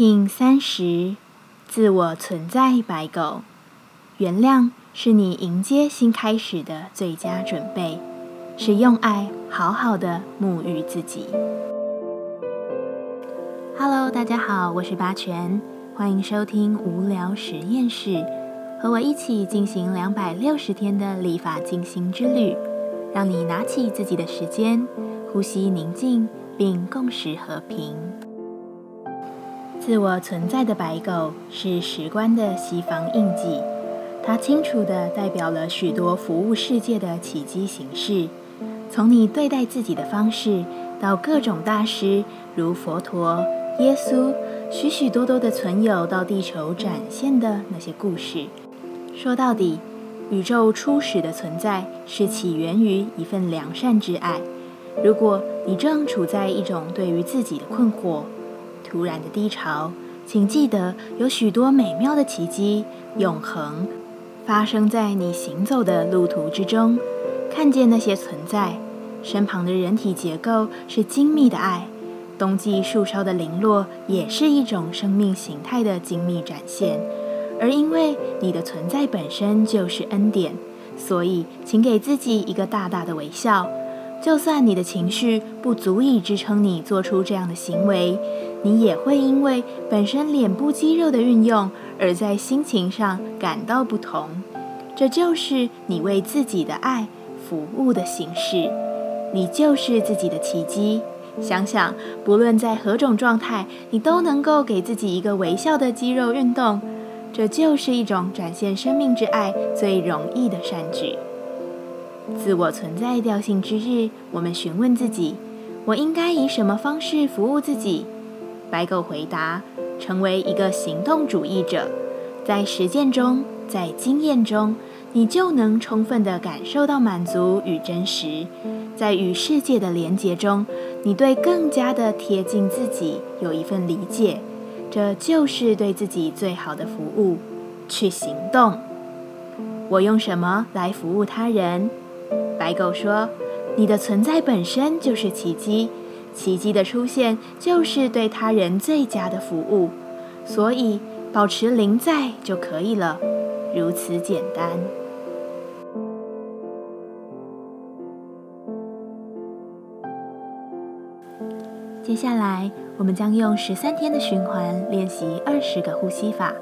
King 三十，自我存在白狗，原谅是你迎接新开始的最佳准备，是用爱好好的沐浴自己。Hello，大家好，我是八全，欢迎收听无聊实验室，和我一起进行两百六十天的立法进行之旅，让你拿起自己的时间，呼吸宁静，并共识和平。自我存在的白狗是史观的西方印记，它清楚地代表了许多服务世界的奇迹形式。从你对待自己的方式，到各种大师如佛陀、耶稣，许许多多的存有到地球展现的那些故事。说到底，宇宙初始的存在是起源于一份良善之爱。如果你正处在一种对于自己的困惑，突然的低潮，请记得有许多美妙的奇迹，永恒发生在你行走的路途之中。看见那些存在，身旁的人体结构是精密的爱。冬季树梢的零落也是一种生命形态的精密展现。而因为你的存在本身就是恩典，所以请给自己一个大大的微笑。就算你的情绪不足以支撑你做出这样的行为。你也会因为本身脸部肌肉的运用，而在心情上感到不同。这就是你为自己的爱服务的形式。你就是自己的奇迹。想想，不论在何种状态，你都能够给自己一个微笑的肌肉运动。这就是一种展现生命之爱最容易的善举。自我存在调性之日，我们询问自己：我应该以什么方式服务自己？白狗回答：“成为一个行动主义者，在实践中，在经验中，你就能充分地感受到满足与真实。在与世界的连结中，你对更加的贴近自己有一份理解。这就是对自己最好的服务。去行动。我用什么来服务他人？”白狗说：“你的存在本身就是奇迹。”奇迹的出现就是对他人最佳的服务，所以保持灵在就可以了，如此简单。接下来，我们将用十三天的循环练习二十个呼吸法。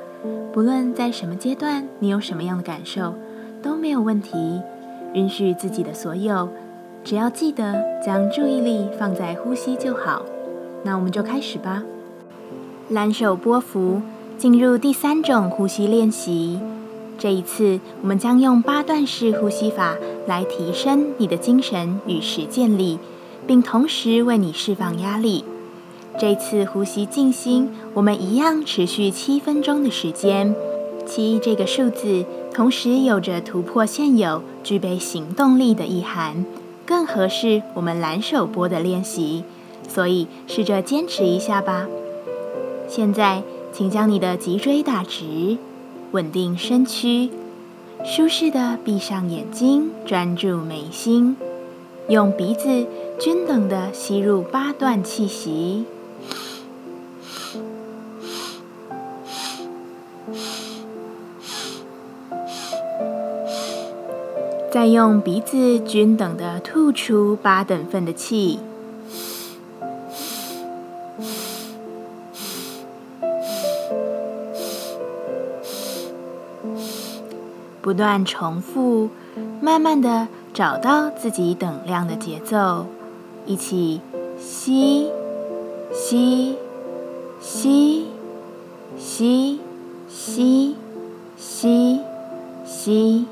不论在什么阶段，你有什么样的感受，都没有问题。允许自己的所有。只要记得将注意力放在呼吸就好。那我们就开始吧。蓝手波幅，进入第三种呼吸练习。这一次，我们将用八段式呼吸法来提升你的精神与实践力，并同时为你释放压力。这次呼吸静心，我们一样持续七分钟的时间。七这个数字，同时有着突破现有、具备行动力的意涵。更合适我们蓝手波的练习，所以试着坚持一下吧。现在，请将你的脊椎打直，稳定身躯，舒适的闭上眼睛，专注眉心，用鼻子均等的吸入八段气息。再用鼻子均等的吐出八等份的气，不断重复，慢慢的找到自己等量的节奏，一起吸，吸，吸，吸，吸，吸，吸，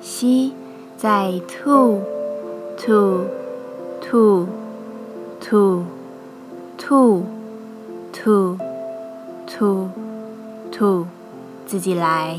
吸。再吐，吐，吐，吐，吐，吐，吐，吐，自己来。